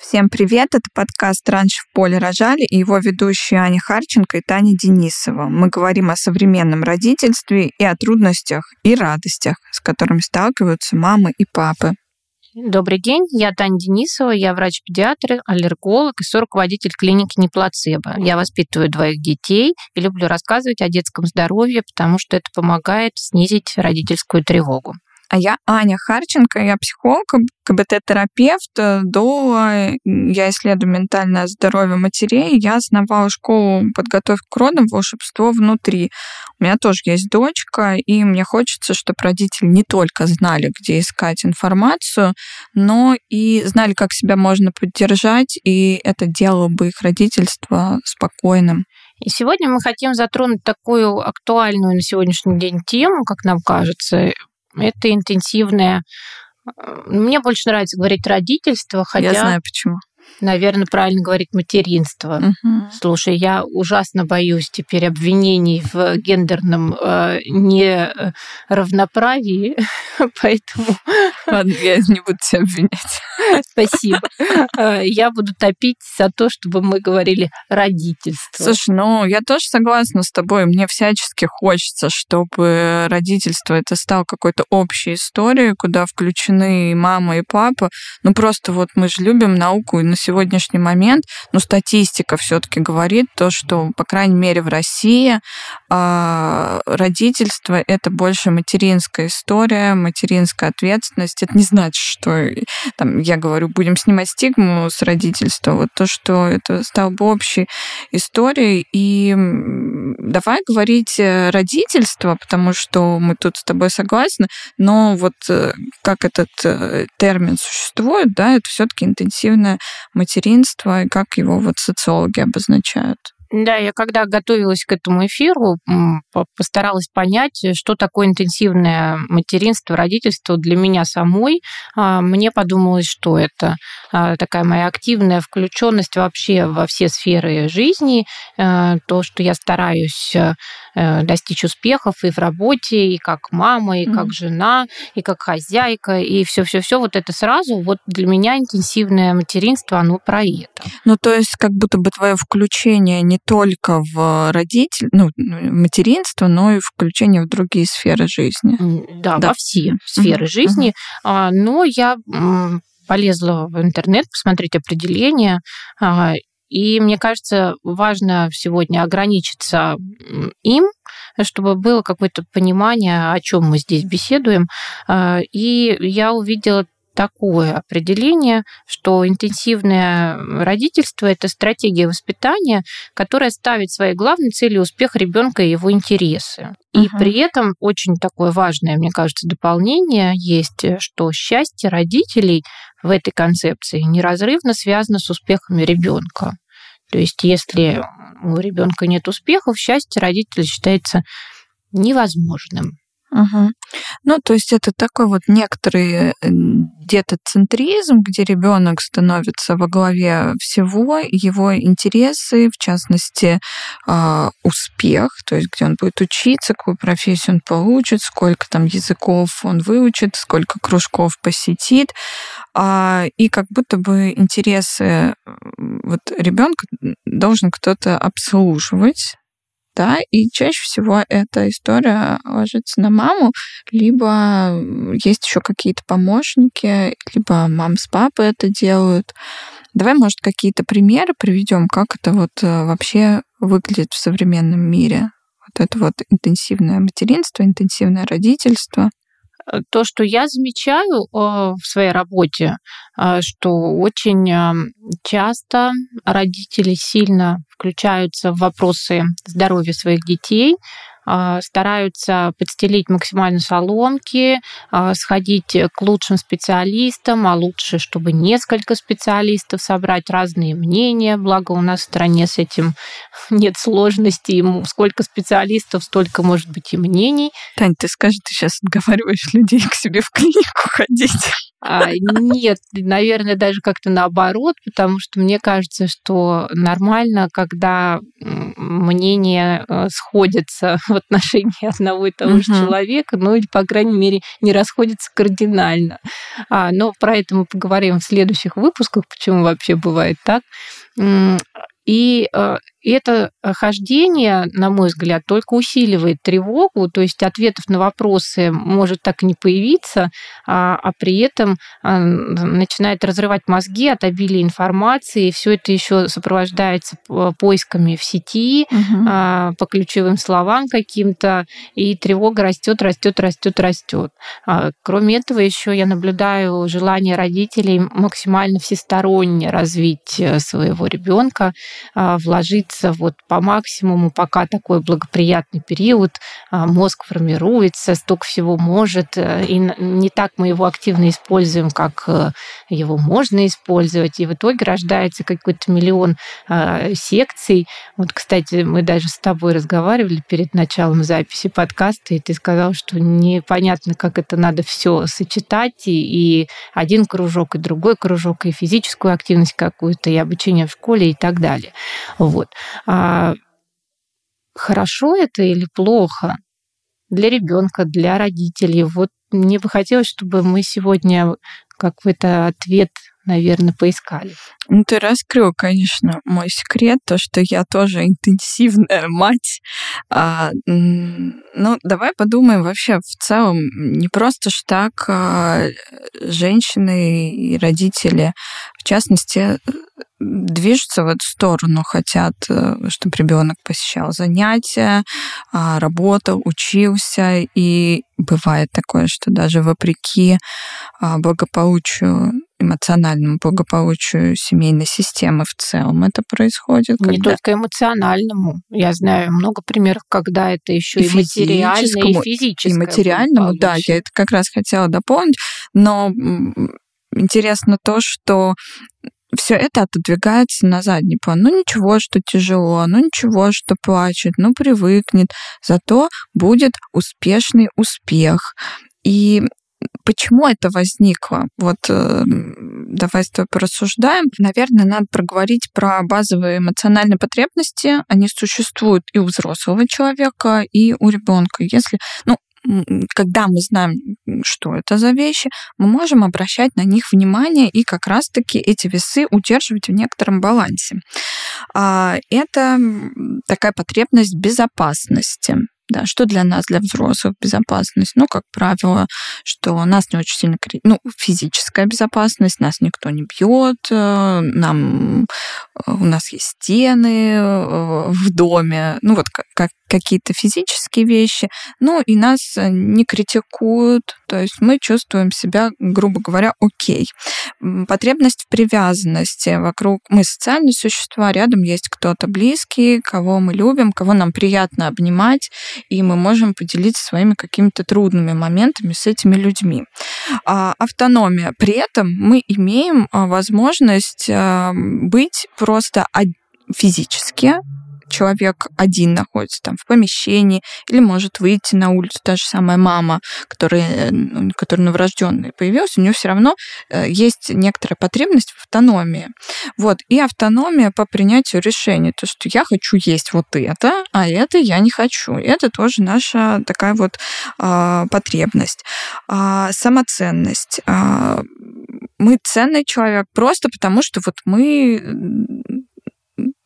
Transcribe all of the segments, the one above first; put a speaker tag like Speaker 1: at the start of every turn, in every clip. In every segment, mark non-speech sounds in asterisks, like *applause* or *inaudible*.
Speaker 1: Всем привет! Это подкаст «Раньше в поле рожали» и его ведущие Аня Харченко и Таня Денисова. Мы говорим о современном родительстве и о трудностях и радостях, с которыми сталкиваются мамы и папы.
Speaker 2: Добрый день, я Таня Денисова, я врач-педиатр, аллерголог и соруководитель клиники «Неплацебо». Я воспитываю двоих детей и люблю рассказывать о детском здоровье, потому что это помогает снизить родительскую тревогу.
Speaker 1: А я Аня Харченко, я психолог, КБТ-терапевт. До я исследую ментальное здоровье матерей. Я основала школу подготовки к родам «Волшебство внутри». У меня тоже есть дочка, и мне хочется, чтобы родители не только знали, где искать информацию, но и знали, как себя можно поддержать, и это делало бы их родительство спокойным.
Speaker 2: И сегодня мы хотим затронуть такую актуальную на сегодняшний день тему, как нам кажется, это интенсивное. Э, мне больше нравится говорить родительство, хотя...
Speaker 1: Я знаю почему
Speaker 2: наверное, правильно говорить материнство. Угу. Слушай, я ужасно боюсь теперь обвинений в гендерном э, неравноправии, *laughs* поэтому...
Speaker 1: Ладно, я не буду тебя обвинять.
Speaker 2: Спасибо. Э, я буду топить за то, чтобы мы говорили родительство.
Speaker 1: Слушай, ну, я тоже согласна с тобой. Мне всячески хочется, чтобы родительство это стало какой-то общей историей, куда включены и мама, и папа. Ну, просто вот мы же любим науку, и на сегодняшний момент, ну, статистика все-таки говорит то, что, по крайней мере, в России э, родительство это больше материнская история, материнская ответственность. Это не значит, что там, я говорю, будем снимать стигму с родительства. Вот то, что это стало бы общей историей. И давай говорить э, родительство, потому что мы тут с тобой согласны, но вот э, как этот э, термин существует, да, это все-таки интенсивное материнства и как его вот социологи обозначают?
Speaker 2: Да, я когда готовилась к этому эфиру, постаралась понять, что такое интенсивное материнство, родительство для меня самой. А, мне подумалось, что это а, такая моя активная включенность вообще во все сферы жизни, а, то, что я стараюсь Э, достичь успехов и в работе, и как мама, и mm-hmm. как жена, и как хозяйка, и все-все-все вот это сразу. Вот для меня интенсивное материнство, оно про это.
Speaker 1: Ну, то есть как будто бы твое включение не только в родитель, ну, материнство, но и включение в другие сферы жизни.
Speaker 2: Да, да. во все сферы mm-hmm. жизни. Mm-hmm. Но я полезла в интернет посмотреть определение, а, и мне кажется, важно сегодня ограничиться им, чтобы было какое-то понимание, о чем мы здесь беседуем. А, и я увидела такое определение, что интенсивное родительство это стратегия воспитания, которая ставит своей главной целью успех ребенка и его интересы. И uh-huh. при этом очень такое важное, мне кажется, дополнение есть, что счастье родителей в этой концепции неразрывно связано с успехами ребенка. То есть, если у ребенка нет успехов, счастье родителя считается невозможным.
Speaker 1: Угу. Ну, то есть это такой вот некоторый э, детоцентризм, где ребенок становится во главе всего, его интересы, в частности, а, успех, то есть где он будет учиться, какую профессию он получит, сколько там языков он выучит, сколько кружков посетит, а, и как будто бы интересы вот ребенка должен кто-то обслуживать, да, и чаще всего эта история ложится на маму, либо есть еще какие-то помощники, либо мам с папой это делают. Давай, может, какие-то примеры приведем, как это вот э, вообще выглядит в современном мире. Вот это вот интенсивное материнство, интенсивное родительство.
Speaker 2: То, что я замечаю э, в своей работе, э, что очень часто родители сильно включаются в вопросы здоровья своих детей, стараются подстелить максимально соломки, а, сходить к лучшим специалистам, а лучше, чтобы несколько специалистов собрать разные мнения. Благо у нас в стране с этим *laughs* нет сложностей. Сколько специалистов, столько может быть и мнений.
Speaker 1: Тань, ты скажи, ты сейчас отговариваешь людей к себе в клинику ходить.
Speaker 2: А, нет, наверное, даже как-то наоборот, потому что мне кажется, что нормально, когда мнения э, сходятся *laughs* в отношении одного и того же человека, ну или, по крайней мере, не расходятся кардинально. А, но про это мы поговорим в следующих выпусках, почему вообще бывает так. И э, это хождение, на мой взгляд, только усиливает тревогу, то есть ответов на вопросы может так и не появиться, а, а при этом а, начинает разрывать мозги от обилия информации, и все это еще сопровождается поисками в сети угу. по ключевым словам каким-то, и тревога растет, растет, растет, растет. Кроме этого, еще я наблюдаю желание родителей максимально всесторонне развить э, своего ребенка, вложить длится вот по максимуму, пока такой благоприятный период, а, мозг формируется, столько всего может, э, и не так мы его активно используем, как э, его можно использовать, и в итоге рождается какой-то миллион а, секций. Вот, кстати, мы даже с тобой разговаривали перед началом записи подкаста, и ты сказал, что непонятно, как это надо все сочетать, и, и один кружок, и другой кружок, и физическую активность какую-то, и обучение в школе, и так далее. Вот. А хорошо это или плохо для ребенка, для родителей? Вот мне бы хотелось, чтобы мы сегодня какой-то ответ наверное, поискали.
Speaker 1: Ну, ты раскрыл, конечно, мой секрет, то, что я тоже интенсивная *laughs* мать. А, ну, давай подумаем вообще в целом, не просто ж так а, женщины и родители, в частности, движутся в эту сторону, хотят, э, чтобы ребенок посещал занятия, а, работал, учился, и бывает такое, что даже вопреки а, благополучию эмоциональному благополучию семейной системы в целом это происходит.
Speaker 2: Когда... Не только эмоциональному. Я знаю много примеров, когда это еще и, и материально, и физическое.
Speaker 1: И материальному, да, я это как раз хотела дополнить. Но интересно то, что все это отодвигается на задний план. Ну ничего, что тяжело, ну ничего, что плачет, ну привыкнет, зато будет успешный успех. И почему это возникло? Вот э, давай с тобой порассуждаем. Наверное, надо проговорить про базовые эмоциональные потребности. Они существуют и у взрослого человека, и у ребенка. Если, ну, когда мы знаем, что это за вещи, мы можем обращать на них внимание и как раз-таки эти весы удерживать в некотором балансе. А, это такая потребность безопасности. Да, что для нас, для взрослых, безопасность? Ну, как правило, что нас не очень сильно... Ну, физическая безопасность, нас никто не бьет, э, нам... Э, у нас есть стены э, в доме, ну, вот как, какие-то физические вещи, ну, и нас не критикуют, то есть мы чувствуем себя, грубо говоря, окей. Потребность в привязанности вокруг... Мы социальные существа, рядом есть кто-то близкий, кого мы любим, кого нам приятно обнимать, и мы можем поделиться своими какими-то трудными моментами с этими людьми. А, автономия. При этом мы имеем а, возможность а, быть просто физически человек один находится там в помещении или может выйти на улицу. Та же самая мама, которая, ну, которая новорожденная появилась, у нее все равно э, есть некоторая потребность в автономии. Вот. И автономия по принятию решений. То, что я хочу есть вот это, а это я не хочу. Это тоже наша такая вот э, потребность. Э, самоценность. Э, мы ценный человек просто потому, что вот мы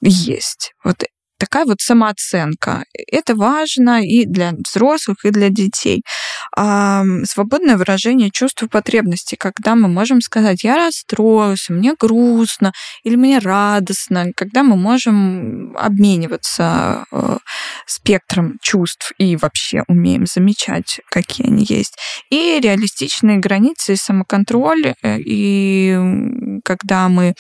Speaker 1: есть. Вот такая вот самооценка. Это важно и для взрослых, и для детей. А, свободное выражение чувств и потребностей, когда мы можем сказать, я расстроился, мне грустно, или мне радостно, когда мы можем обмениваться э, спектром чувств и вообще умеем замечать, какие они есть. И реалистичные границы и самоконтроль, э, и когда мы,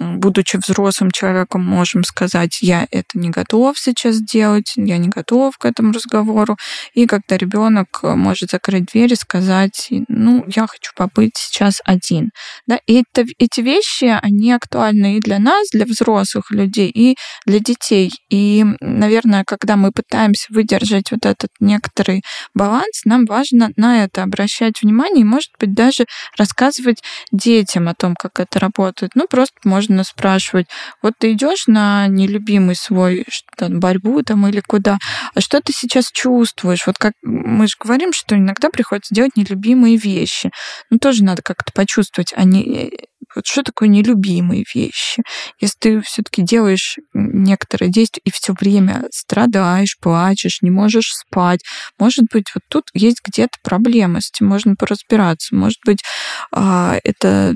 Speaker 1: будучи взрослым человеком, можем сказать, я это не готов сейчас делать, я не готов к этому разговору. И когда ребенок может закрыть дверь и сказать, ну, я хочу побыть сейчас один. Да? И это, эти вещи, они актуальны и для нас, для взрослых людей, и для детей. И, наверное, когда мы пытаемся выдержать вот этот некоторый баланс, нам важно на это обращать внимание и, может быть, даже рассказывать детям о том, как это работает. Ну, просто можно спрашивать, вот ты идешь на нелюбимый свой что борьбу там или куда, а что ты сейчас чувствуешь? Вот как мы же говорим, что иногда приходится делать нелюбимые вещи. Ну, тоже надо как-то почувствовать, а не вот что такое нелюбимые вещи? Если ты все-таки делаешь некоторые действия и все время страдаешь, плачешь, не можешь спать, может быть, вот тут есть где-то проблема, с этим можно поразбираться. Может быть, а, это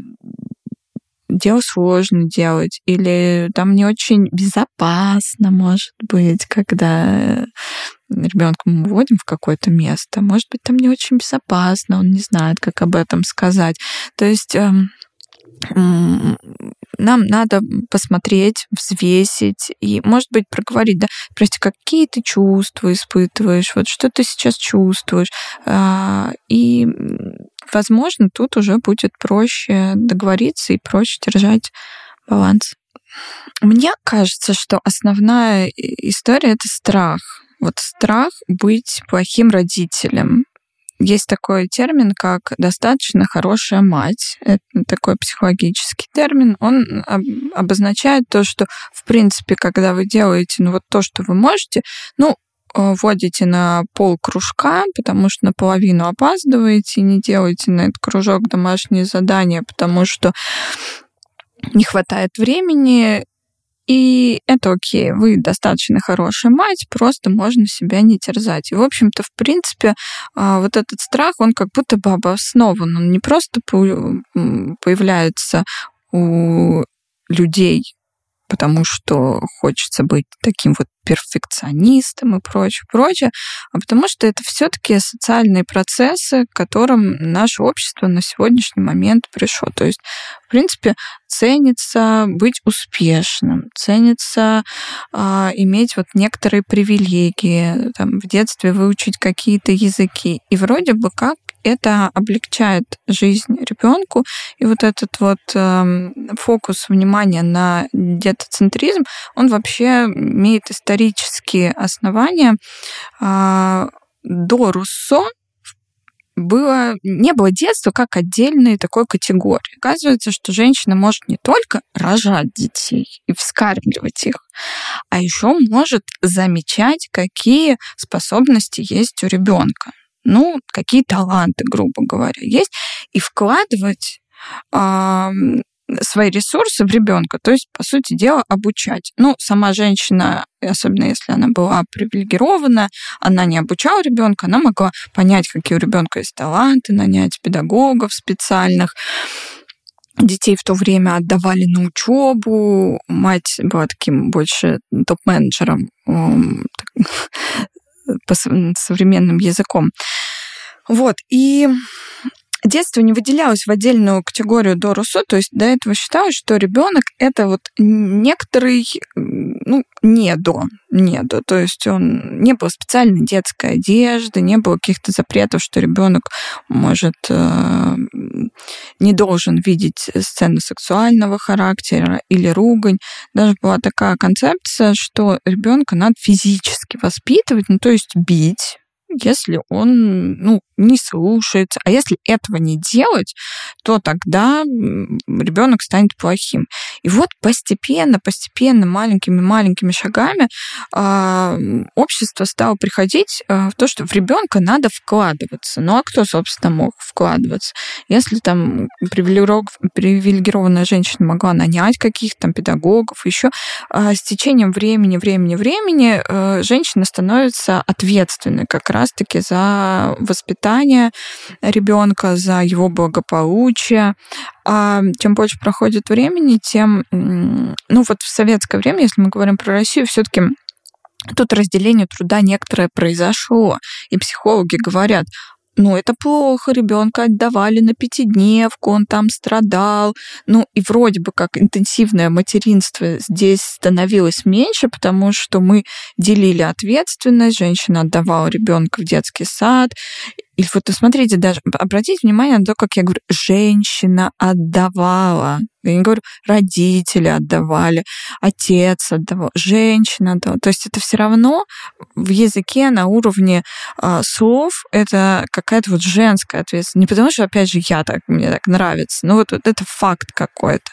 Speaker 1: дело сложно делать, или там не очень безопасно, может быть, когда ребенка мы вводим в какое-то место, может быть, там не очень безопасно, он не знает, как об этом сказать. То есть эм, нам надо посмотреть, взвесить и, может быть, проговорить, да, прости, какие ты чувства испытываешь, вот что ты сейчас чувствуешь. А, и, возможно, тут уже будет проще договориться и проще держать баланс. Мне кажется, что основная история — это страх. Вот страх быть плохим родителем. Есть такой термин, как достаточно хорошая мать. Это такой психологический термин. Он обозначает то, что, в принципе, когда вы делаете ну, вот то, что вы можете, ну, э, вводите на пол кружка, потому что наполовину опаздываете, не делаете на этот кружок домашние задания, потому что не хватает времени, и это окей, вы достаточно хорошая мать, просто можно себя не терзать. И, в общем-то, в принципе, а, вот этот страх, он как будто бы обоснован. Он не просто появляется у людей потому что хочется быть таким вот перфекционистом и прочее, прочее, а потому что это все-таки социальные процессы, к которым наше общество на сегодняшний момент пришло. То есть, в принципе, ценится быть успешным, ценится э, иметь вот некоторые привилегии, там, в детстве выучить какие-то языки. И вроде бы как это облегчает жизнь ребенку. И вот этот вот э, фокус внимания на детоцентризм, он вообще имеет исторические основания. Э, до Руссо было, не было детства как отдельной такой категории. Оказывается, что женщина может не только рожать детей и вскармливать их, а еще может замечать, какие способности есть у ребенка ну, какие таланты, грубо говоря, есть, и вкладывать э, свои ресурсы в ребенка, то есть, по сути дела, обучать. Ну, сама женщина, особенно если она была привилегирована, она не обучала ребенка, она могла понять, какие у ребенка есть таланты, нанять педагогов специальных. Детей в то время отдавали на учебу. Мать была таким больше топ-менеджером по современным языком. Вот, и детство не выделялось в отдельную категорию до Руссо, то есть до этого считалось, что ребенок это вот некоторый, ну, не до, не до, то есть он не было специальной детской одежды, не было каких-то запретов, что ребенок может э, не должен видеть сцены сексуального характера или ругань. Даже была такая концепция, что ребенка надо физически воспитывать, ну то есть бить, если он ну, не слушается. А если этого не делать, то тогда ребенок станет плохим. И вот постепенно, постепенно, маленькими-маленькими шагами э, общество стало приходить э, в то, что в ребенка надо вкладываться. Ну а кто, собственно, мог вкладываться? Если там привилегированная женщина могла нанять каких-то там педагогов, еще э, с течением времени, времени, времени э, женщина становится ответственной как раз-таки за воспитание ребенка, за его благополучие. А чем больше проходит времени, тем, ну вот в советское время, если мы говорим про Россию, все-таки Тут разделение труда некоторое произошло, и психологи говорят, ну, это плохо, ребенка отдавали на пятидневку, он там страдал. Ну, и вроде бы как интенсивное материнство здесь становилось меньше, потому что мы делили ответственность, женщина отдавала ребенка в детский сад, и вот смотрите, даже обратите внимание на то, как я говорю, женщина отдавала. Я не говорю, родители отдавали, отец отдавал, женщина отдавала. То есть это все равно в языке на уровне э, слов это какая-то вот женская ответственность. Не потому что, опять же, я так, мне так нравится, но вот, вот это факт какой-то.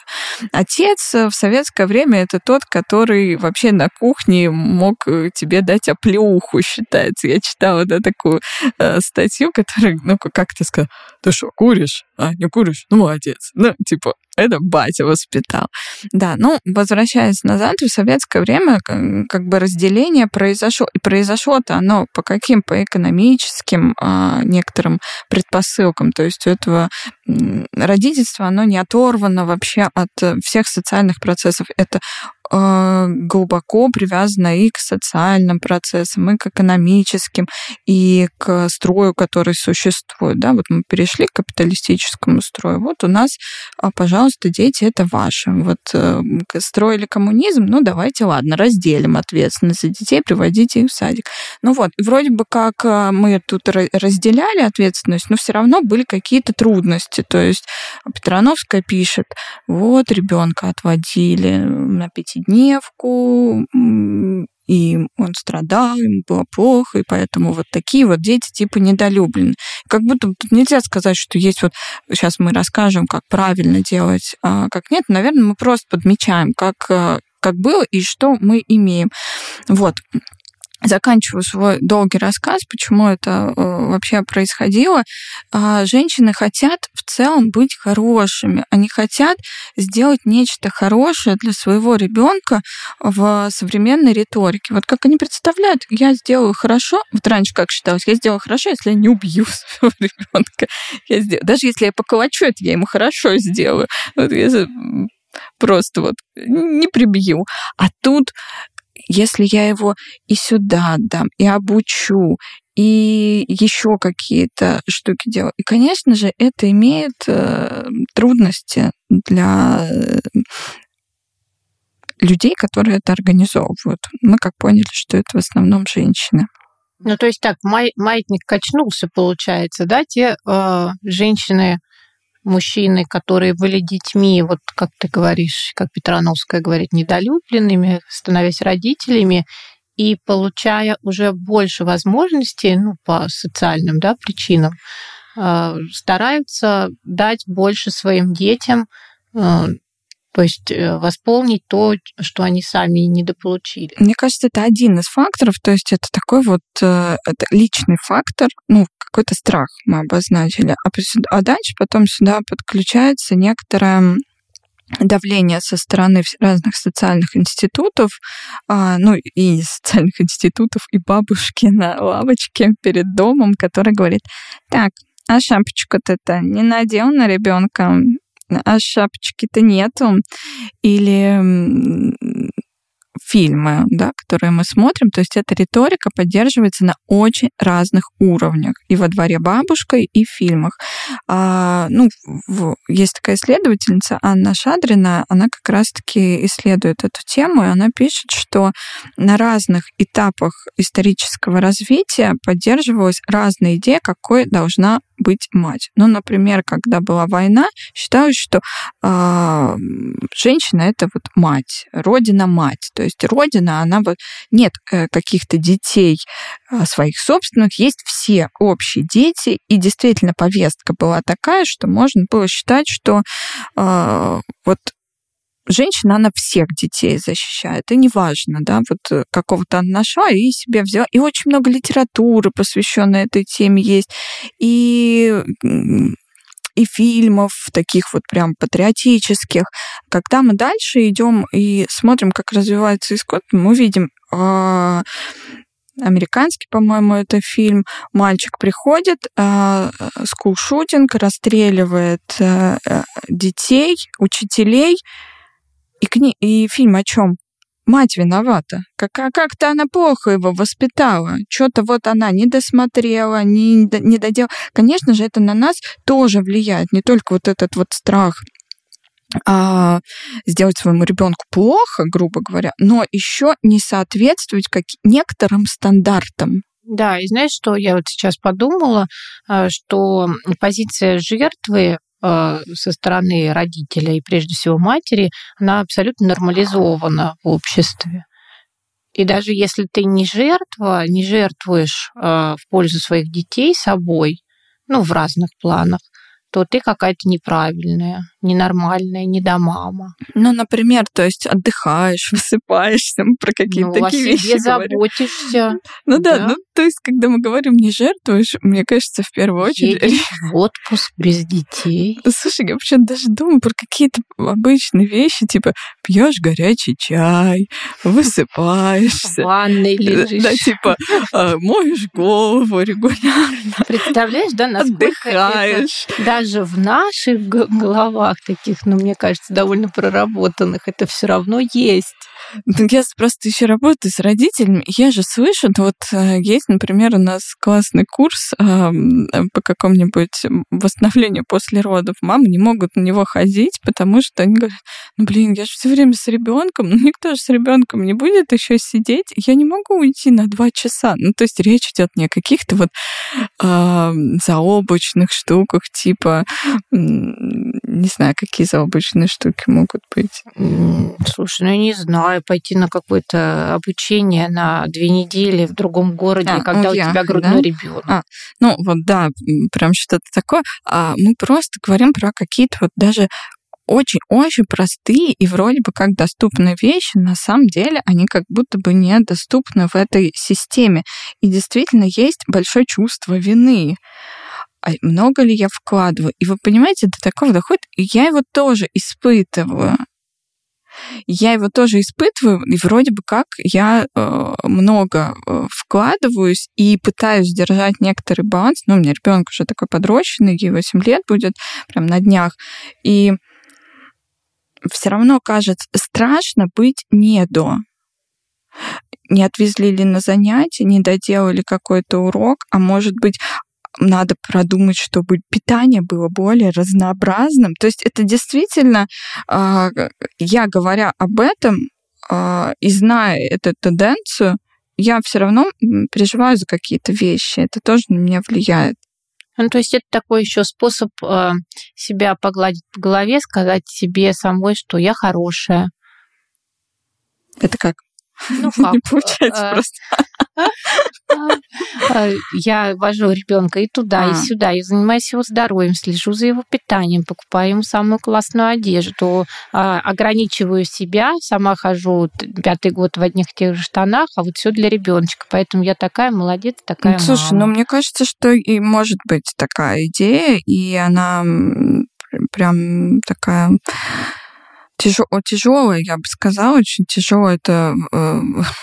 Speaker 1: Отец в советское время это тот, который вообще на кухне мог э, тебе дать оплеуху, считается. Я читала да, такую э, статью, который, ну, как ты сказал, ты что, куришь? А, не куришь? Ну, молодец. Ну, типа, это батя воспитал. Да, ну, возвращаясь назад, в советское время как бы разделение произошло. И произошло-то оно по каким? По экономическим а, некоторым предпосылкам. То есть у этого родительства, оно не оторвано вообще от всех социальных процессов. Это глубоко привязана и к социальным процессам, и к экономическим, и к строю, который существует. Да? Вот мы перешли к капиталистическому строю. Вот у нас, а, пожалуйста, дети, это ваши. Вот э, строили коммунизм, ну давайте, ладно, разделим ответственность за детей, приводите их в садик. Ну вот, вроде бы как э, мы тут разделяли ответственность, но все равно были какие-то трудности. То есть Петрановская пишет, вот ребенка отводили на пяти пятидневку, и он страдал, ему было плохо, и поэтому вот такие вот дети типа недолюблены. Как будто тут нельзя сказать, что есть вот... Сейчас мы расскажем, как правильно делать, а как нет. Наверное, мы просто подмечаем, как, э, как было и что мы имеем. Вот заканчиваю свой долгий рассказ, почему это э, вообще происходило. Э, женщины хотят в целом быть хорошими. Они хотят сделать нечто хорошее для своего ребенка в современной риторике. Вот как они представляют, я сделаю хорошо, вот раньше как считалось, я сделаю хорошо, если я не убью *laughs* своего ребенка. Я сделаю, даже если я поколочу это, я ему хорошо сделаю. Вот если просто вот не прибью. А тут если я его и сюда отдам, и обучу, и еще какие-то штуки делаю. И, конечно же, это имеет э, трудности для э, людей, которые это организовывают. Мы как поняли, что это в основном женщины.
Speaker 2: Ну, то есть так, май, маятник качнулся, получается, да? Те э, женщины, мужчины, которые были детьми, вот как ты говоришь, как Петрановская говорит, недолюбленными, становясь родителями и получая уже больше возможностей, ну, по социальным да, причинам, э, стараются дать больше своим детям, э, то есть э, восполнить то, что они сами недополучили.
Speaker 1: Мне кажется, это один из факторов, то есть это такой вот это личный фактор, ну, какой-то страх мы обозначили. А, а дальше потом сюда подключается некоторое давление со стороны разных социальных институтов, а, ну и социальных институтов, и бабушки на лавочке перед домом, который говорит, так, а шапочку-то не надел на ребенка, а шапочки-то нету. Или фильмы, да, которые мы смотрим. То есть эта риторика поддерживается на очень разных уровнях. И во дворе бабушкой, и в фильмах. А, ну, в, есть такая исследовательница Анна Шадрина, она как раз-таки исследует эту тему, и она пишет, что на разных этапах исторического развития поддерживалась разная идея, какой должна быть мать. Ну, например, когда была война, считалось, что э, женщина это вот мать, родина мать. То есть родина, она вот нет э, каких-то детей э, своих собственных, есть все общие дети, и действительно повестка была такая, что можно было считать, что э, вот женщина, она всех детей защищает. И неважно, да, вот э, какого-то она нашла и себе взяла. И очень много литературы, посвященной этой теме, есть. И и фильмов таких вот прям патриотических. Когда мы дальше идем и смотрим, как развивается исход, мы видим э, американский, по-моему, это фильм. Мальчик приходит, э, скулшутинг, расстреливает э, детей, учителей, и, кни... и фильм о чем? мать виновата. Как, как-то она плохо его воспитала. Что-то вот она не досмотрела, не, не доделала. Конечно же, это на нас тоже влияет. Не только вот этот вот страх а, сделать своему ребенку плохо, грубо говоря, но еще не соответствовать как некоторым стандартам.
Speaker 2: Да, и знаешь, что я вот сейчас подумала, а, что позиция жертвы а, со стороны родителя и прежде всего матери, она абсолютно нормализована в обществе. И даже если ты не жертва, не жертвуешь в пользу своих детей собой, ну, в разных планах, то ты какая-то неправильная, ненормальная, не до мама.
Speaker 1: Ну, например, то есть отдыхаешь, *laughs* высыпаешься, про какие-то ну, такие
Speaker 2: вещи заботишься. *laughs*
Speaker 1: Ну да, да, ну то есть, когда мы говорим не жертвуешь, мне кажется, в первую очередь...
Speaker 2: Едешь *laughs* в отпуск без детей.
Speaker 1: Слушай, я вообще даже думаю про какие-то обычные вещи, типа пьешь горячий чай, высыпаешься.
Speaker 2: В ванной лежишь.
Speaker 1: Да, типа а, моешь голову регулярно.
Speaker 2: Представляешь, да, насколько Отдыхаешь. Даже в наших головах таких, ну, мне кажется, довольно проработанных, это все равно есть.
Speaker 1: Ну, я просто еще работаю с родителями. Я же слышу, ну, вот э, есть, например, у нас классный курс э, по какому-нибудь восстановлению после родов. Мамы не могут на него ходить, потому что они говорят, ну, блин, я же все время с ребенком, ну, никто же с ребенком не будет еще сидеть. Я не могу уйти на два часа. Ну, то есть речь идет не о каких-то вот э, заоблачных штуках, типа, не знаю, какие заоблачные штуки могут быть.
Speaker 2: Слушай, ну, я не знаю, пойти на какое-то обучение на две недели в другом городе, а, когда у тебя грудной да? ребенок. А,
Speaker 1: ну, вот да, прям что-то такое. А мы просто говорим про какие-то вот даже очень-очень простые и вроде бы как доступные вещи, на самом деле они как будто бы недоступны в этой системе. И действительно есть большое чувство вины а много ли я вкладываю? И вы понимаете, до такого доходит, и я его тоже испытываю я его тоже испытываю, и вроде бы как я э, много э, вкладываюсь и пытаюсь держать некоторый баланс. Ну, у меня ребенок уже такой подрощенный, ей 8 лет будет, прям на днях. И все равно кажется страшно быть не до. Не отвезли ли на занятия, не доделали какой-то урок, а может быть, надо продумать, чтобы питание было более разнообразным. То есть это действительно, а, я говоря об этом а, и зная эту тенденцию, я все равно переживаю за какие-то вещи. Это тоже на меня влияет.
Speaker 2: Ну, то есть это такой еще способ а, себя погладить по голове, сказать себе самой, что я хорошая.
Speaker 1: Это как?
Speaker 2: Ну *laughs* как?
Speaker 1: Не получается просто.
Speaker 2: А, я вожу ребенка и туда, и а. сюда, и занимаюсь его здоровьем, слежу за его питанием, покупаю ему самую классную одежду, а, ограничиваю себя, сама хожу пятый год в одних тех же штанах, а вот все для ребеночка. Поэтому я такая молодец, такая.
Speaker 1: Слушай, ну мне кажется, что и может быть такая идея, и она прям такая тяжелое, я бы сказала, очень тяжело это э,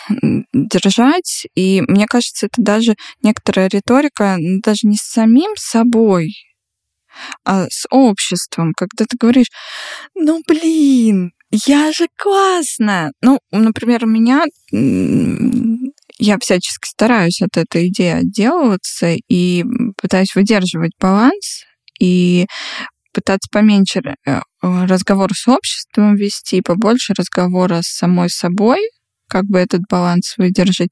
Speaker 1: *laughs* держать. И мне кажется, это даже некоторая риторика даже не с самим собой, а с обществом, когда ты говоришь, ну блин, я же классно. Ну, например, меня я всячески стараюсь от этой идеи отделываться и пытаюсь выдерживать баланс и пытаться поменьше э, разговор с обществом вести, побольше разговора с самой собой, как бы этот баланс выдержать,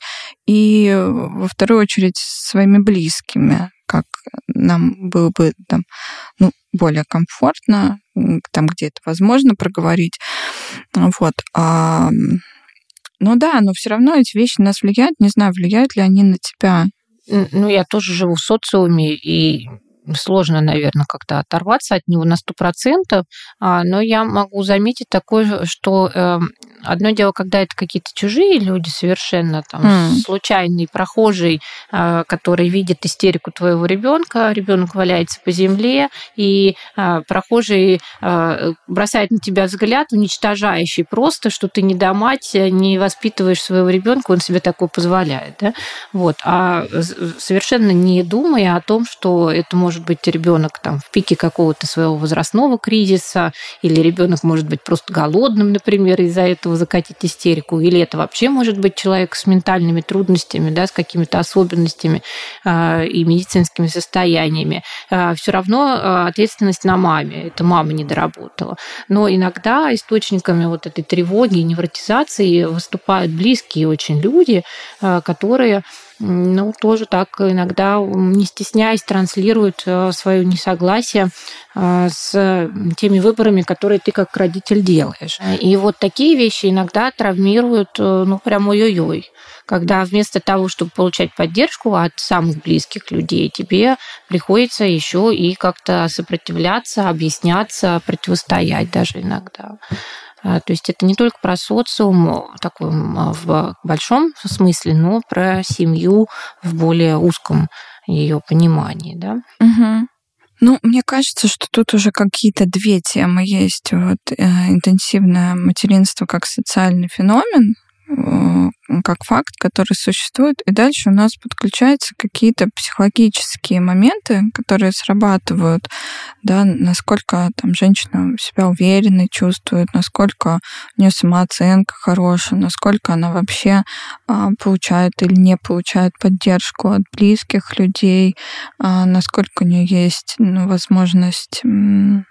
Speaker 1: и во вторую очередь с своими близкими, как нам было бы там, ну, более комфортно, там, где это возможно проговорить. Вот. А, ну да, но все равно эти вещи на нас влияют. Не знаю, влияют ли они на тебя.
Speaker 2: Ну, я тоже живу в социуме, и сложно, наверное, как-то оторваться от него на сто процентов, а, но я могу заметить такое, что эм, одно дело, когда это какие-то чужие люди совершенно, там, mm. случайный прохожий, а, который видит истерику твоего ребенка, ребенок валяется по земле, и а, прохожий бросает на тебя взгляд, уничтожающий просто, что ты не до мать, не воспитываешь своего ребенка, он себе такое позволяет. Да? Вот. А совершенно не думая о том, что это может быть ребенок там в пике какого-то своего возрастного кризиса, или ребенок может быть просто голодным, например, из-за этого готова закатить истерику, или это вообще может быть человек с ментальными трудностями, да, с какими-то особенностями э, и медицинскими состояниями. Э, все равно э, ответственность на маме. Это мама не доработала. Но иногда источниками вот этой тревоги и невротизации выступают близкие очень люди, которые ну, тоже так иногда, не стесняясь, транслируют э, свое несогласие э, с теми выборами, которые ты как родитель делаешь. И вот такие вещи иногда травмируют, э, ну, прям ой-ой-ой. Когда вместо того, чтобы получать поддержку от самых близких людей, тебе приходится еще и как-то сопротивляться, объясняться, противостоять даже иногда. А, то есть это не только про социум такой в большом смысле, но про семью в более узком ее понимании, да.
Speaker 1: Угу. Ну, мне кажется, что тут уже какие-то две темы есть. Вот э, интенсивное материнство как социальный феномен, как факт, который существует. И дальше у нас подключаются какие-то психологические моменты, которые срабатывают, да, насколько там женщина себя уверенно чувствует, насколько у нее самооценка хорошая, насколько она вообще а, получает или не получает поддержку от близких людей, а, насколько у нее есть ну, возможность ну,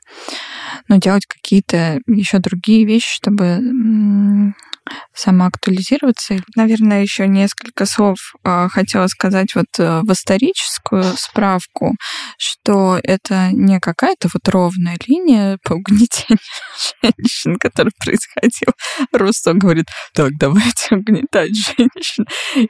Speaker 1: делать какие-то еще другие вещи, чтобы самоактуализироваться. Наверное, еще несколько слов а, хотела сказать вот э, в историческую справку, что это не какая-то вот ровная линия *laughs* по угнетению женщин, которая происходила. Руссо говорит, так, давайте угнетать женщин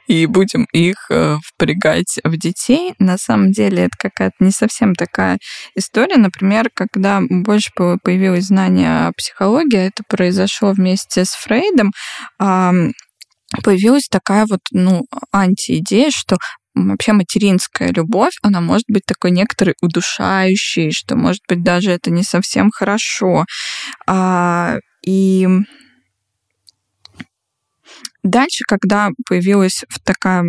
Speaker 1: и будем их э, впрягать в детей. На самом деле это какая-то не совсем такая история. Например, когда больше появилось знание о психологии, это произошло вместе с Фрейдом, появилась такая вот, ну, антиидея, что вообще материнская любовь, она может быть такой некоторой удушающей, что, может быть, даже это не совсем хорошо. А, и Дальше, когда появилась такая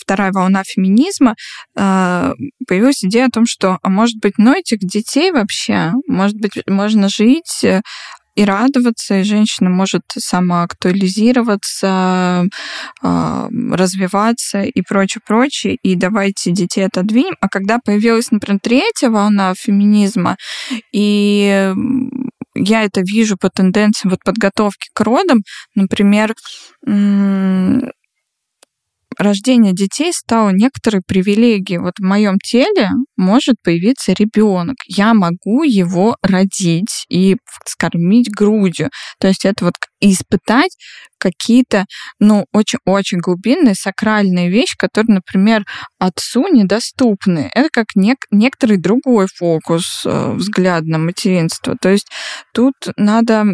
Speaker 1: вторая волна феминизма, а, появилась идея о том, что, а может быть, ну этих детей вообще, может быть, можно жить и радоваться, и женщина может самоактуализироваться, а, развиваться и прочее, прочее, и давайте детей отодвинем. А когда появилась, например, третья волна феминизма, и я это вижу по тенденциям вот подготовки к родам, например, рождение детей стало некоторой привилегией. Вот в моем теле может появиться ребенок. Я могу его родить и скормить грудью. То есть это вот испытать какие-то, ну, очень-очень глубинные, сакральные вещи, которые, например, отцу недоступны. Это как нек- некоторый другой фокус э, взгляд на материнство. То есть тут надо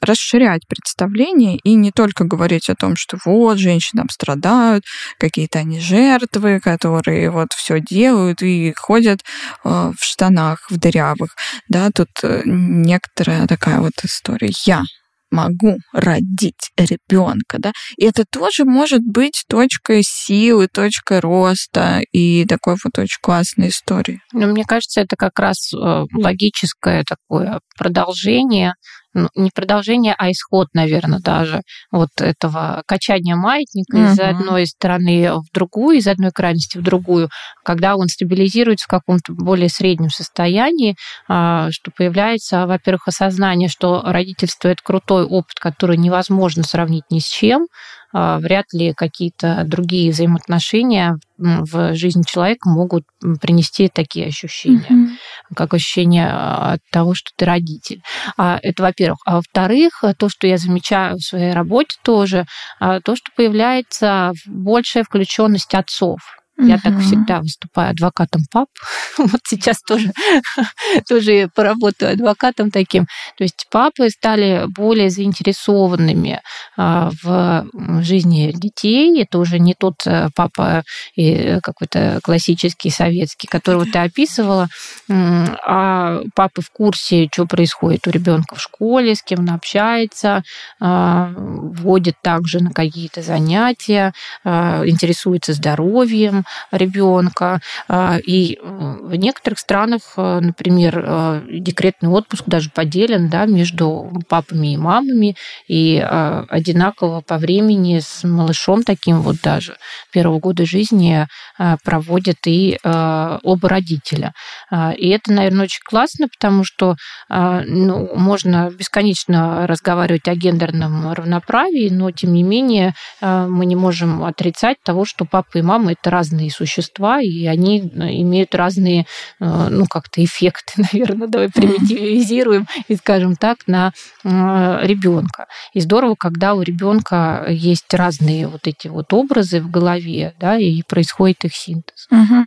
Speaker 1: расширять представление и не только говорить о том, что вот, женщины страдают, какие-то они жертвы, которые вот все делают и ходят э, в штанах, в дырявых. Да, тут э, некоторая такая вот история. Я могу родить ребенка, да, и это тоже может быть точкой силы, точкой роста и такой вот очень классной истории.
Speaker 2: Но мне кажется, это как раз э, логическое такое продолжение ну, не продолжение, а исход, наверное, даже вот этого качания маятника угу. из одной стороны в другую, из одной крайности в другую, когда он стабилизируется в каком-то более среднем состоянии, а, что появляется, во-первых, осознание, что родительство это крутой опыт, который невозможно сравнить ни с чем, а, вряд ли какие-то другие взаимоотношения в жизни человека могут принести такие ощущения, mm-hmm. Как ощущение а, от того, что ты родитель. А, это, во-первых. А во-вторых, то, что я замечаю в своей работе тоже, то, что появляется большая включенность отцов я угу. так всегда выступаю адвокатом пап. *laughs* вот сейчас тоже, *laughs* тоже поработаю адвокатом таким. То есть папы стали более заинтересованными а, в жизни детей. Это уже не тот э, папа э, какой-то классический советский, которого ты описывала, а папы в курсе, что происходит у ребенка в школе, с кем он общается, а, водит также на какие-то занятия, а, интересуется здоровьем, ребенка. И в некоторых странах, например, декретный отпуск даже поделен да, между папами и мамами, и одинаково по времени с малышом таким вот даже первого года жизни проводят и оба родителя. И это, наверное, очень классно, потому что ну, можно бесконечно разговаривать о гендерном равноправии, но, тем не менее, мы не можем отрицать того, что папа и мама – это разные существа, и они имеют разные, ну, как-то эффекты, *laughs* наверное, давай примитивизируем и скажем так, на ребенка. И здорово, когда у ребенка есть разные вот эти вот образы в голове, да, и происходит их синтез.
Speaker 1: Угу.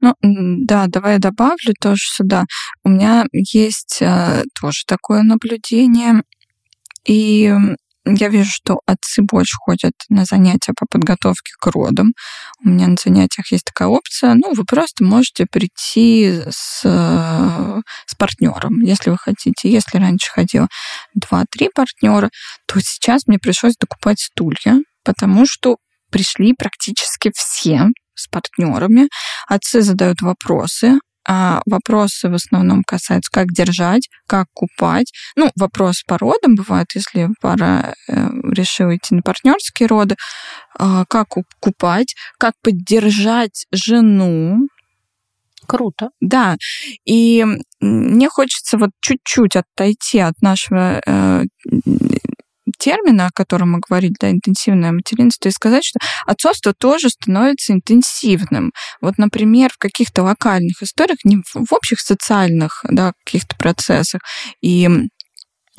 Speaker 1: Ну, да, давай я добавлю тоже сюда. У меня есть э, тоже такое наблюдение. И я вижу, что отцы больше ходят на занятия по подготовке к родам. У меня на занятиях есть такая опция. Ну, вы просто можете прийти с, с партнером, если вы хотите. Если раньше ходила 2-3 партнера, то сейчас мне пришлось докупать стулья, потому что пришли практически все с партнерами. Отцы задают вопросы, а вопросы в основном касаются, как держать, как купать. Ну, вопрос по родам бывает, если пара э, решила идти на партнерские роды, э, как купать, как поддержать жену.
Speaker 2: Круто.
Speaker 1: Да. И мне хочется вот чуть-чуть отойти от нашего э, термина, о котором мы говорили, да, интенсивное материнство, и сказать, что отцовство тоже становится интенсивным. Вот, например, в каких-то локальных историях, не в общих социальных, да, каких-то процессах, и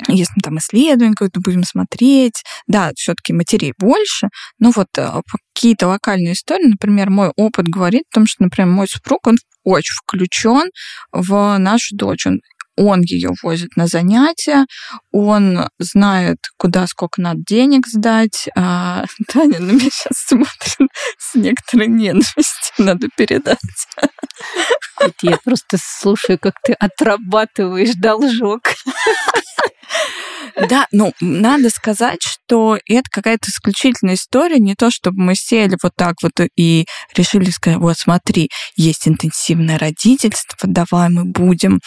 Speaker 1: если мы там исследования какое-то будем смотреть, да, все-таки матерей больше, но вот э, какие-то локальные истории, например, мой опыт говорит о том, что, например, мой супруг, он очень включен в нашу дочь. Он он ее возит на занятия, он знает, куда сколько надо денег сдать. А *laughs* Таня на меня сейчас смотрит с некоторой ненавистью, надо передать.
Speaker 2: Вот я просто слушаю, как ты отрабатываешь должок. *laughs*
Speaker 1: Да, ну, надо сказать, что это какая-то исключительная история, не то, чтобы мы сели вот так вот и решили сказать, вот смотри, есть интенсивное родительство, давай мы будем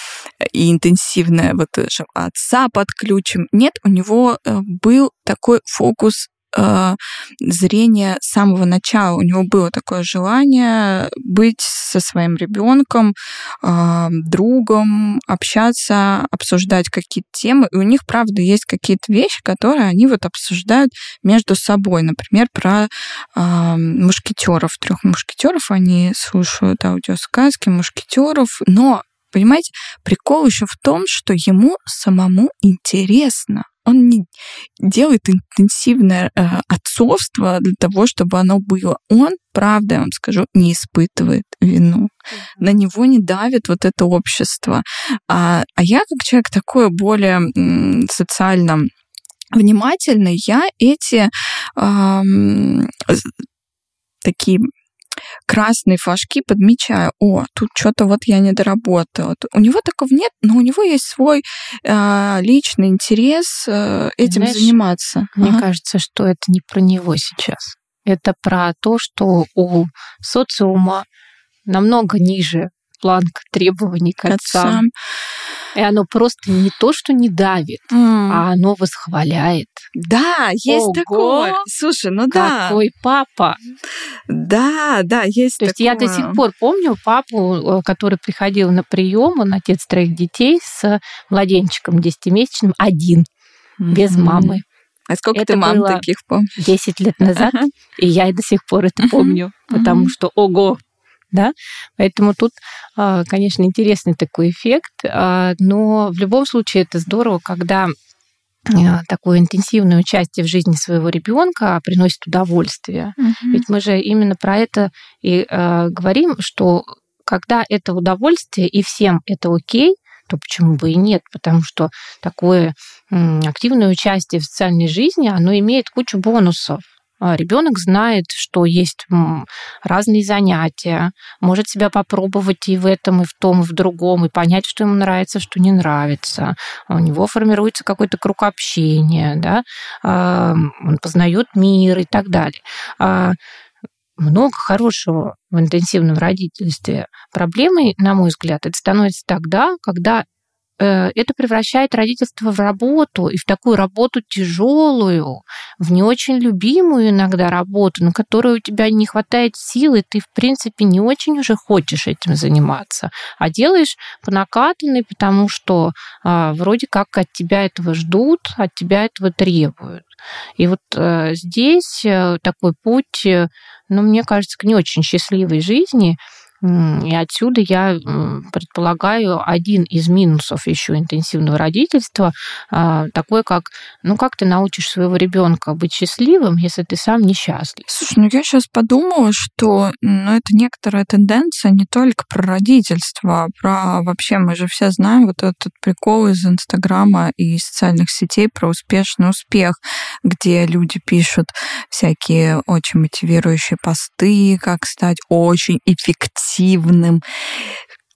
Speaker 1: и интенсивное вот отца подключим. Нет, у него э, был такой фокус э, зрения с самого начала. У него было такое желание быть со своим ребенком, э, другом, общаться, обсуждать какие-то темы. И у них, правда, есть какие-то вещи, которые они вот обсуждают между собой. Например, про э, мушкетеров, трех мушкетеров. Они слушают аудиосказки мушкетеров, но Понимаете, прикол еще в том, что ему самому интересно он не делает интенсивное э, отцовство для того, чтобы оно было. Он, правда, я вам скажу, не испытывает вину. Mm-hmm. На него не давит вот это общество. А, а я, как человек такой более м, социально внимательный, я эти э, такие красные флажки подмечаю, о, тут что-то вот я не доработала. У него такого нет, но у него есть свой э, личный интерес э, этим Знаешь, заниматься.
Speaker 2: Мне ага. кажется, что это не про него сейчас. Это про то, что у социума намного ниже планка требований к отцам. отцам. И оно просто не то, что не давит, mm. а оно восхваляет.
Speaker 1: Да, есть Ого! такое. Слушай, ну
Speaker 2: да. Какой папа.
Speaker 1: Да, да, есть
Speaker 2: То
Speaker 1: такое.
Speaker 2: есть я до сих пор помню папу, э, который приходил на прием, он отец троих детей с младенчиком десятимесячным один, mm-hmm. без мамы.
Speaker 1: А сколько это ты мам было таких помнишь?
Speaker 2: 10 лет назад, *laughs* и я и до сих пор это помню, потому что, ого, да, поэтому тут, а, конечно, интересный такой эффект, а, но в любом случае это здорово, когда а, такое интенсивное участие в жизни своего ребенка приносит удовольствие. Угу. Ведь мы же именно про это и э, говорим, что когда это удовольствие и всем это окей, то почему бы и нет? Потому что такое активное участие в социальной жизни, оно имеет кучу бонусов. А, ребенок знает, что есть разные занятия, может себя попробовать и в этом, и в том, и в другом, и понять, что ему нравится, что не нравится. У него формируется какой-то круг общения, да? А, он познает мир и так далее. А, много хорошего в интенсивном родительстве. Проблемой, на мой взгляд, это становится тогда, когда это превращает родительство в работу, и в такую работу тяжелую, в не очень любимую иногда работу, на которую у тебя не хватает сил, и ты, в принципе, не очень уже хочешь этим заниматься, а делаешь по накатанной, потому что а, вроде как от тебя этого ждут, от тебя этого требуют. И вот а, здесь а, такой путь, ну, мне кажется, к не очень счастливой жизни – и отсюда я предполагаю один из минусов еще интенсивного родительства, а, такой как, ну как ты научишь своего ребенка быть счастливым, если ты сам несчастлив?
Speaker 1: Слушай, ну я сейчас подумала, что ну, это некоторая тенденция не только про родительство, а про вообще мы же все знаем вот этот прикол из Инстаграма и социальных сетей про успешный успех, где люди пишут всякие очень мотивирующие посты, как стать очень эффективным эффективным,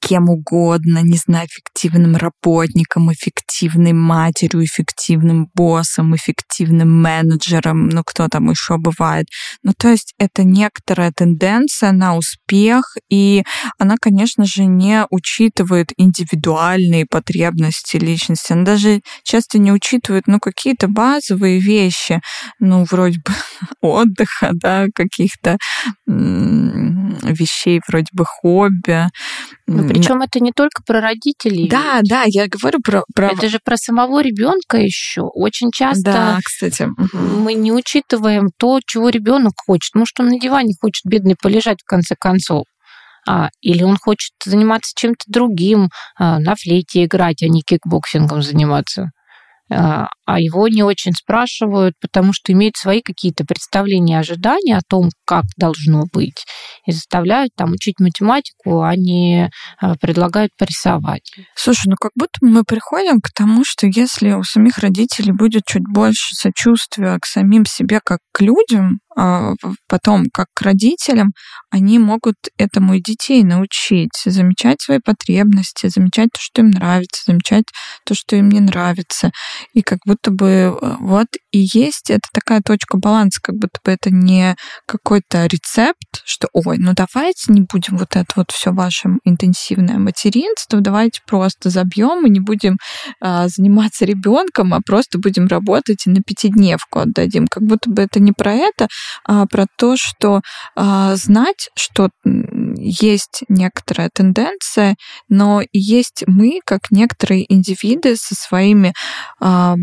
Speaker 1: кем угодно, не знаю, эффективным работником, эффективной матерью, эффективным боссом, эффективным менеджером, ну кто там еще бывает. Ну то есть это некоторая тенденция на успех, и она, конечно же, не учитывает индивидуальные потребности личности. Она даже часто не учитывает, ну, какие-то базовые вещи, ну, вроде бы *laughs* отдыха, да, каких-то вещей вроде бы хобби.
Speaker 2: Ну, причем это не только про родителей.
Speaker 1: Да, ведь. да, я говорю про, про...
Speaker 2: Это же про самого ребенка еще. Очень часто
Speaker 1: да, кстати.
Speaker 2: мы не учитываем то, чего ребенок хочет. Может, он на диване хочет, бедный, полежать в конце концов. А, или он хочет заниматься чем-то другим, а, на флейте играть, а не кикбоксингом заниматься. А, а его не очень спрашивают, потому что имеют свои какие-то представления, ожидания о том, как должно быть, и заставляют там учить математику, а не а, предлагают порисовать.
Speaker 1: Слушай, ну как будто мы приходим к тому, что если у самих родителей будет чуть больше сочувствия к самим себе как к людям, потом как к родителям, они могут этому и детей научить, замечать свои потребности, замечать то, что им нравится, замечать то, что им не нравится. И как будто бы э, вот и есть это такая точка баланса, как будто бы это не какой-то рецепт, что, ой, ну давайте не будем вот это вот все ваше интенсивное материнство, давайте просто забьем и не будем а, заниматься ребенком, а просто будем работать и на пятидневку отдадим. Как будто бы это не про это, а про то, что а, знать, что есть некоторая тенденция, но есть мы, как некоторые индивиды со своими а,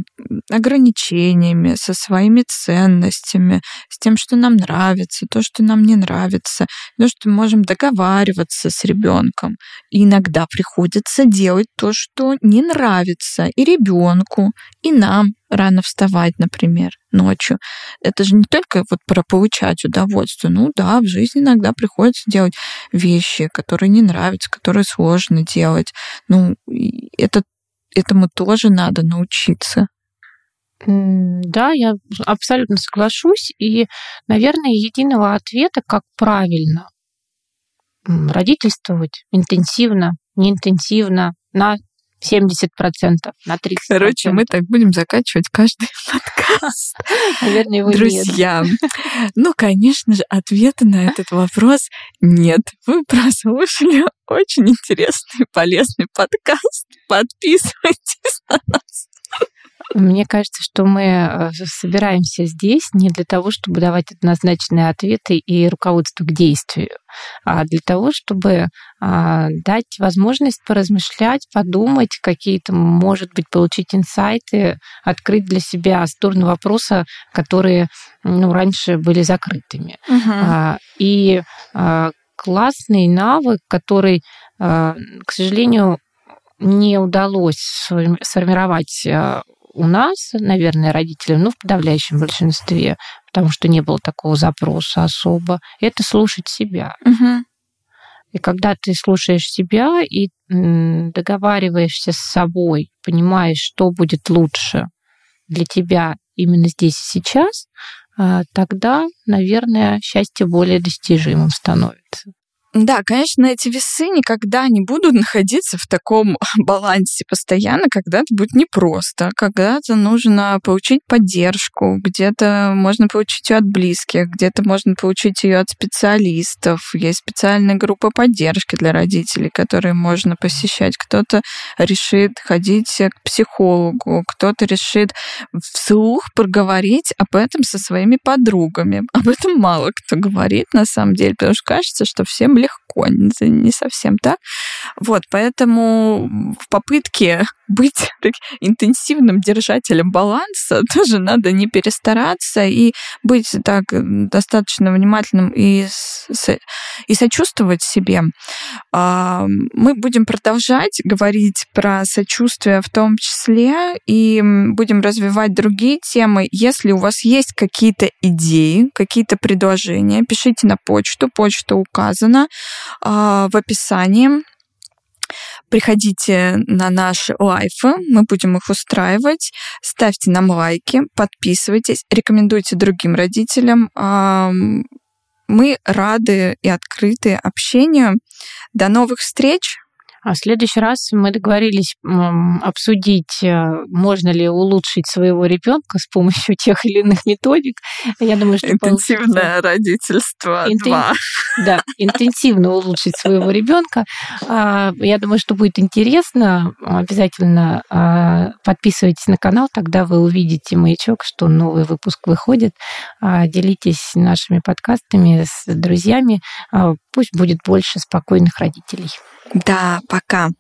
Speaker 1: ограничениями, со своими ценностями, с тем, что нам нравится, то, что нам не нравится, то, что мы можем договариваться с ребенком. Иногда приходится делать то, что не нравится и ребенку, и нам, рано вставать, например, ночью. Это же не только вот про получать удовольствие. Ну да, в жизни иногда приходится делать вещи, которые не нравятся, которые сложно делать. Ну, это, этому тоже надо научиться.
Speaker 2: Да, я абсолютно соглашусь. И, наверное, единого ответа, как правильно родительствовать интенсивно, неинтенсивно, на 70%, на 30%.
Speaker 1: Короче, мы так будем заканчивать каждый *laughs* подкаст.
Speaker 2: Наверное, его
Speaker 1: Друзья, нет. ну, конечно же, ответа на этот вопрос нет. Вы прослушали очень интересный, полезный подкаст. Подписывайтесь на нас.
Speaker 2: Мне кажется, что мы э, собираемся здесь не для того, чтобы давать однозначные ответы и руководство к действию, а для того, чтобы а, дать возможность поразмышлять, подумать, какие-то, может быть, получить инсайты, открыть для себя сторону вопроса, которые ну, раньше были закрытыми. Угу. И а, классный навык, который, к сожалению, не удалось сформировать у нас, наверное, родителям, ну, в подавляющем большинстве, потому что не было такого запроса особо, это слушать себя. Угу. И когда ты слушаешь себя и договариваешься с собой, понимаешь, что будет лучше для тебя именно здесь и сейчас, а, тогда, наверное, счастье более достижимым становится.
Speaker 1: Да, конечно, эти весы никогда не будут находиться в таком *laughs* балансе постоянно, когда-то будет непросто, когда-то нужно получить поддержку, где-то можно получить ее от близких, где-то можно получить ее от специалистов. Есть специальная группа поддержки для родителей, которые можно посещать. Кто-то решит ходить к психологу, кто-то решит вслух проговорить об этом со своими подругами. Об этом мало кто говорит на самом деле, потому что кажется, что всем легко, не совсем так. Вот, поэтому в попытке быть *laughs* так, интенсивным держателем баланса *laughs* тоже надо не перестараться и быть так достаточно внимательным и, и сочувствовать себе. А, мы будем продолжать говорить про сочувствие в том числе и будем развивать другие темы. Если у вас есть какие-то идеи, какие-то предложения, пишите на почту. Почта указана а, в описании. Приходите на наши лайфы, мы будем их устраивать. Ставьте нам лайки, подписывайтесь, рекомендуйте другим родителям. Мы рады и открыты общению. До новых встреч!
Speaker 2: А в следующий раз мы договорились обсудить, э, можно ли улучшить своего ребенка с помощью тех или иных методик.
Speaker 1: Я думаю, что интенсивное получится... родительство Интен... 2.
Speaker 2: Да, интенсивно улучшить своего ребенка. А, я думаю, что будет интересно. Обязательно а, подписывайтесь на канал, тогда вы увидите маячок, что новый выпуск выходит. А, делитесь нашими подкастами с друзьями. Пусть будет больше спокойных родителей.
Speaker 1: Да, пока.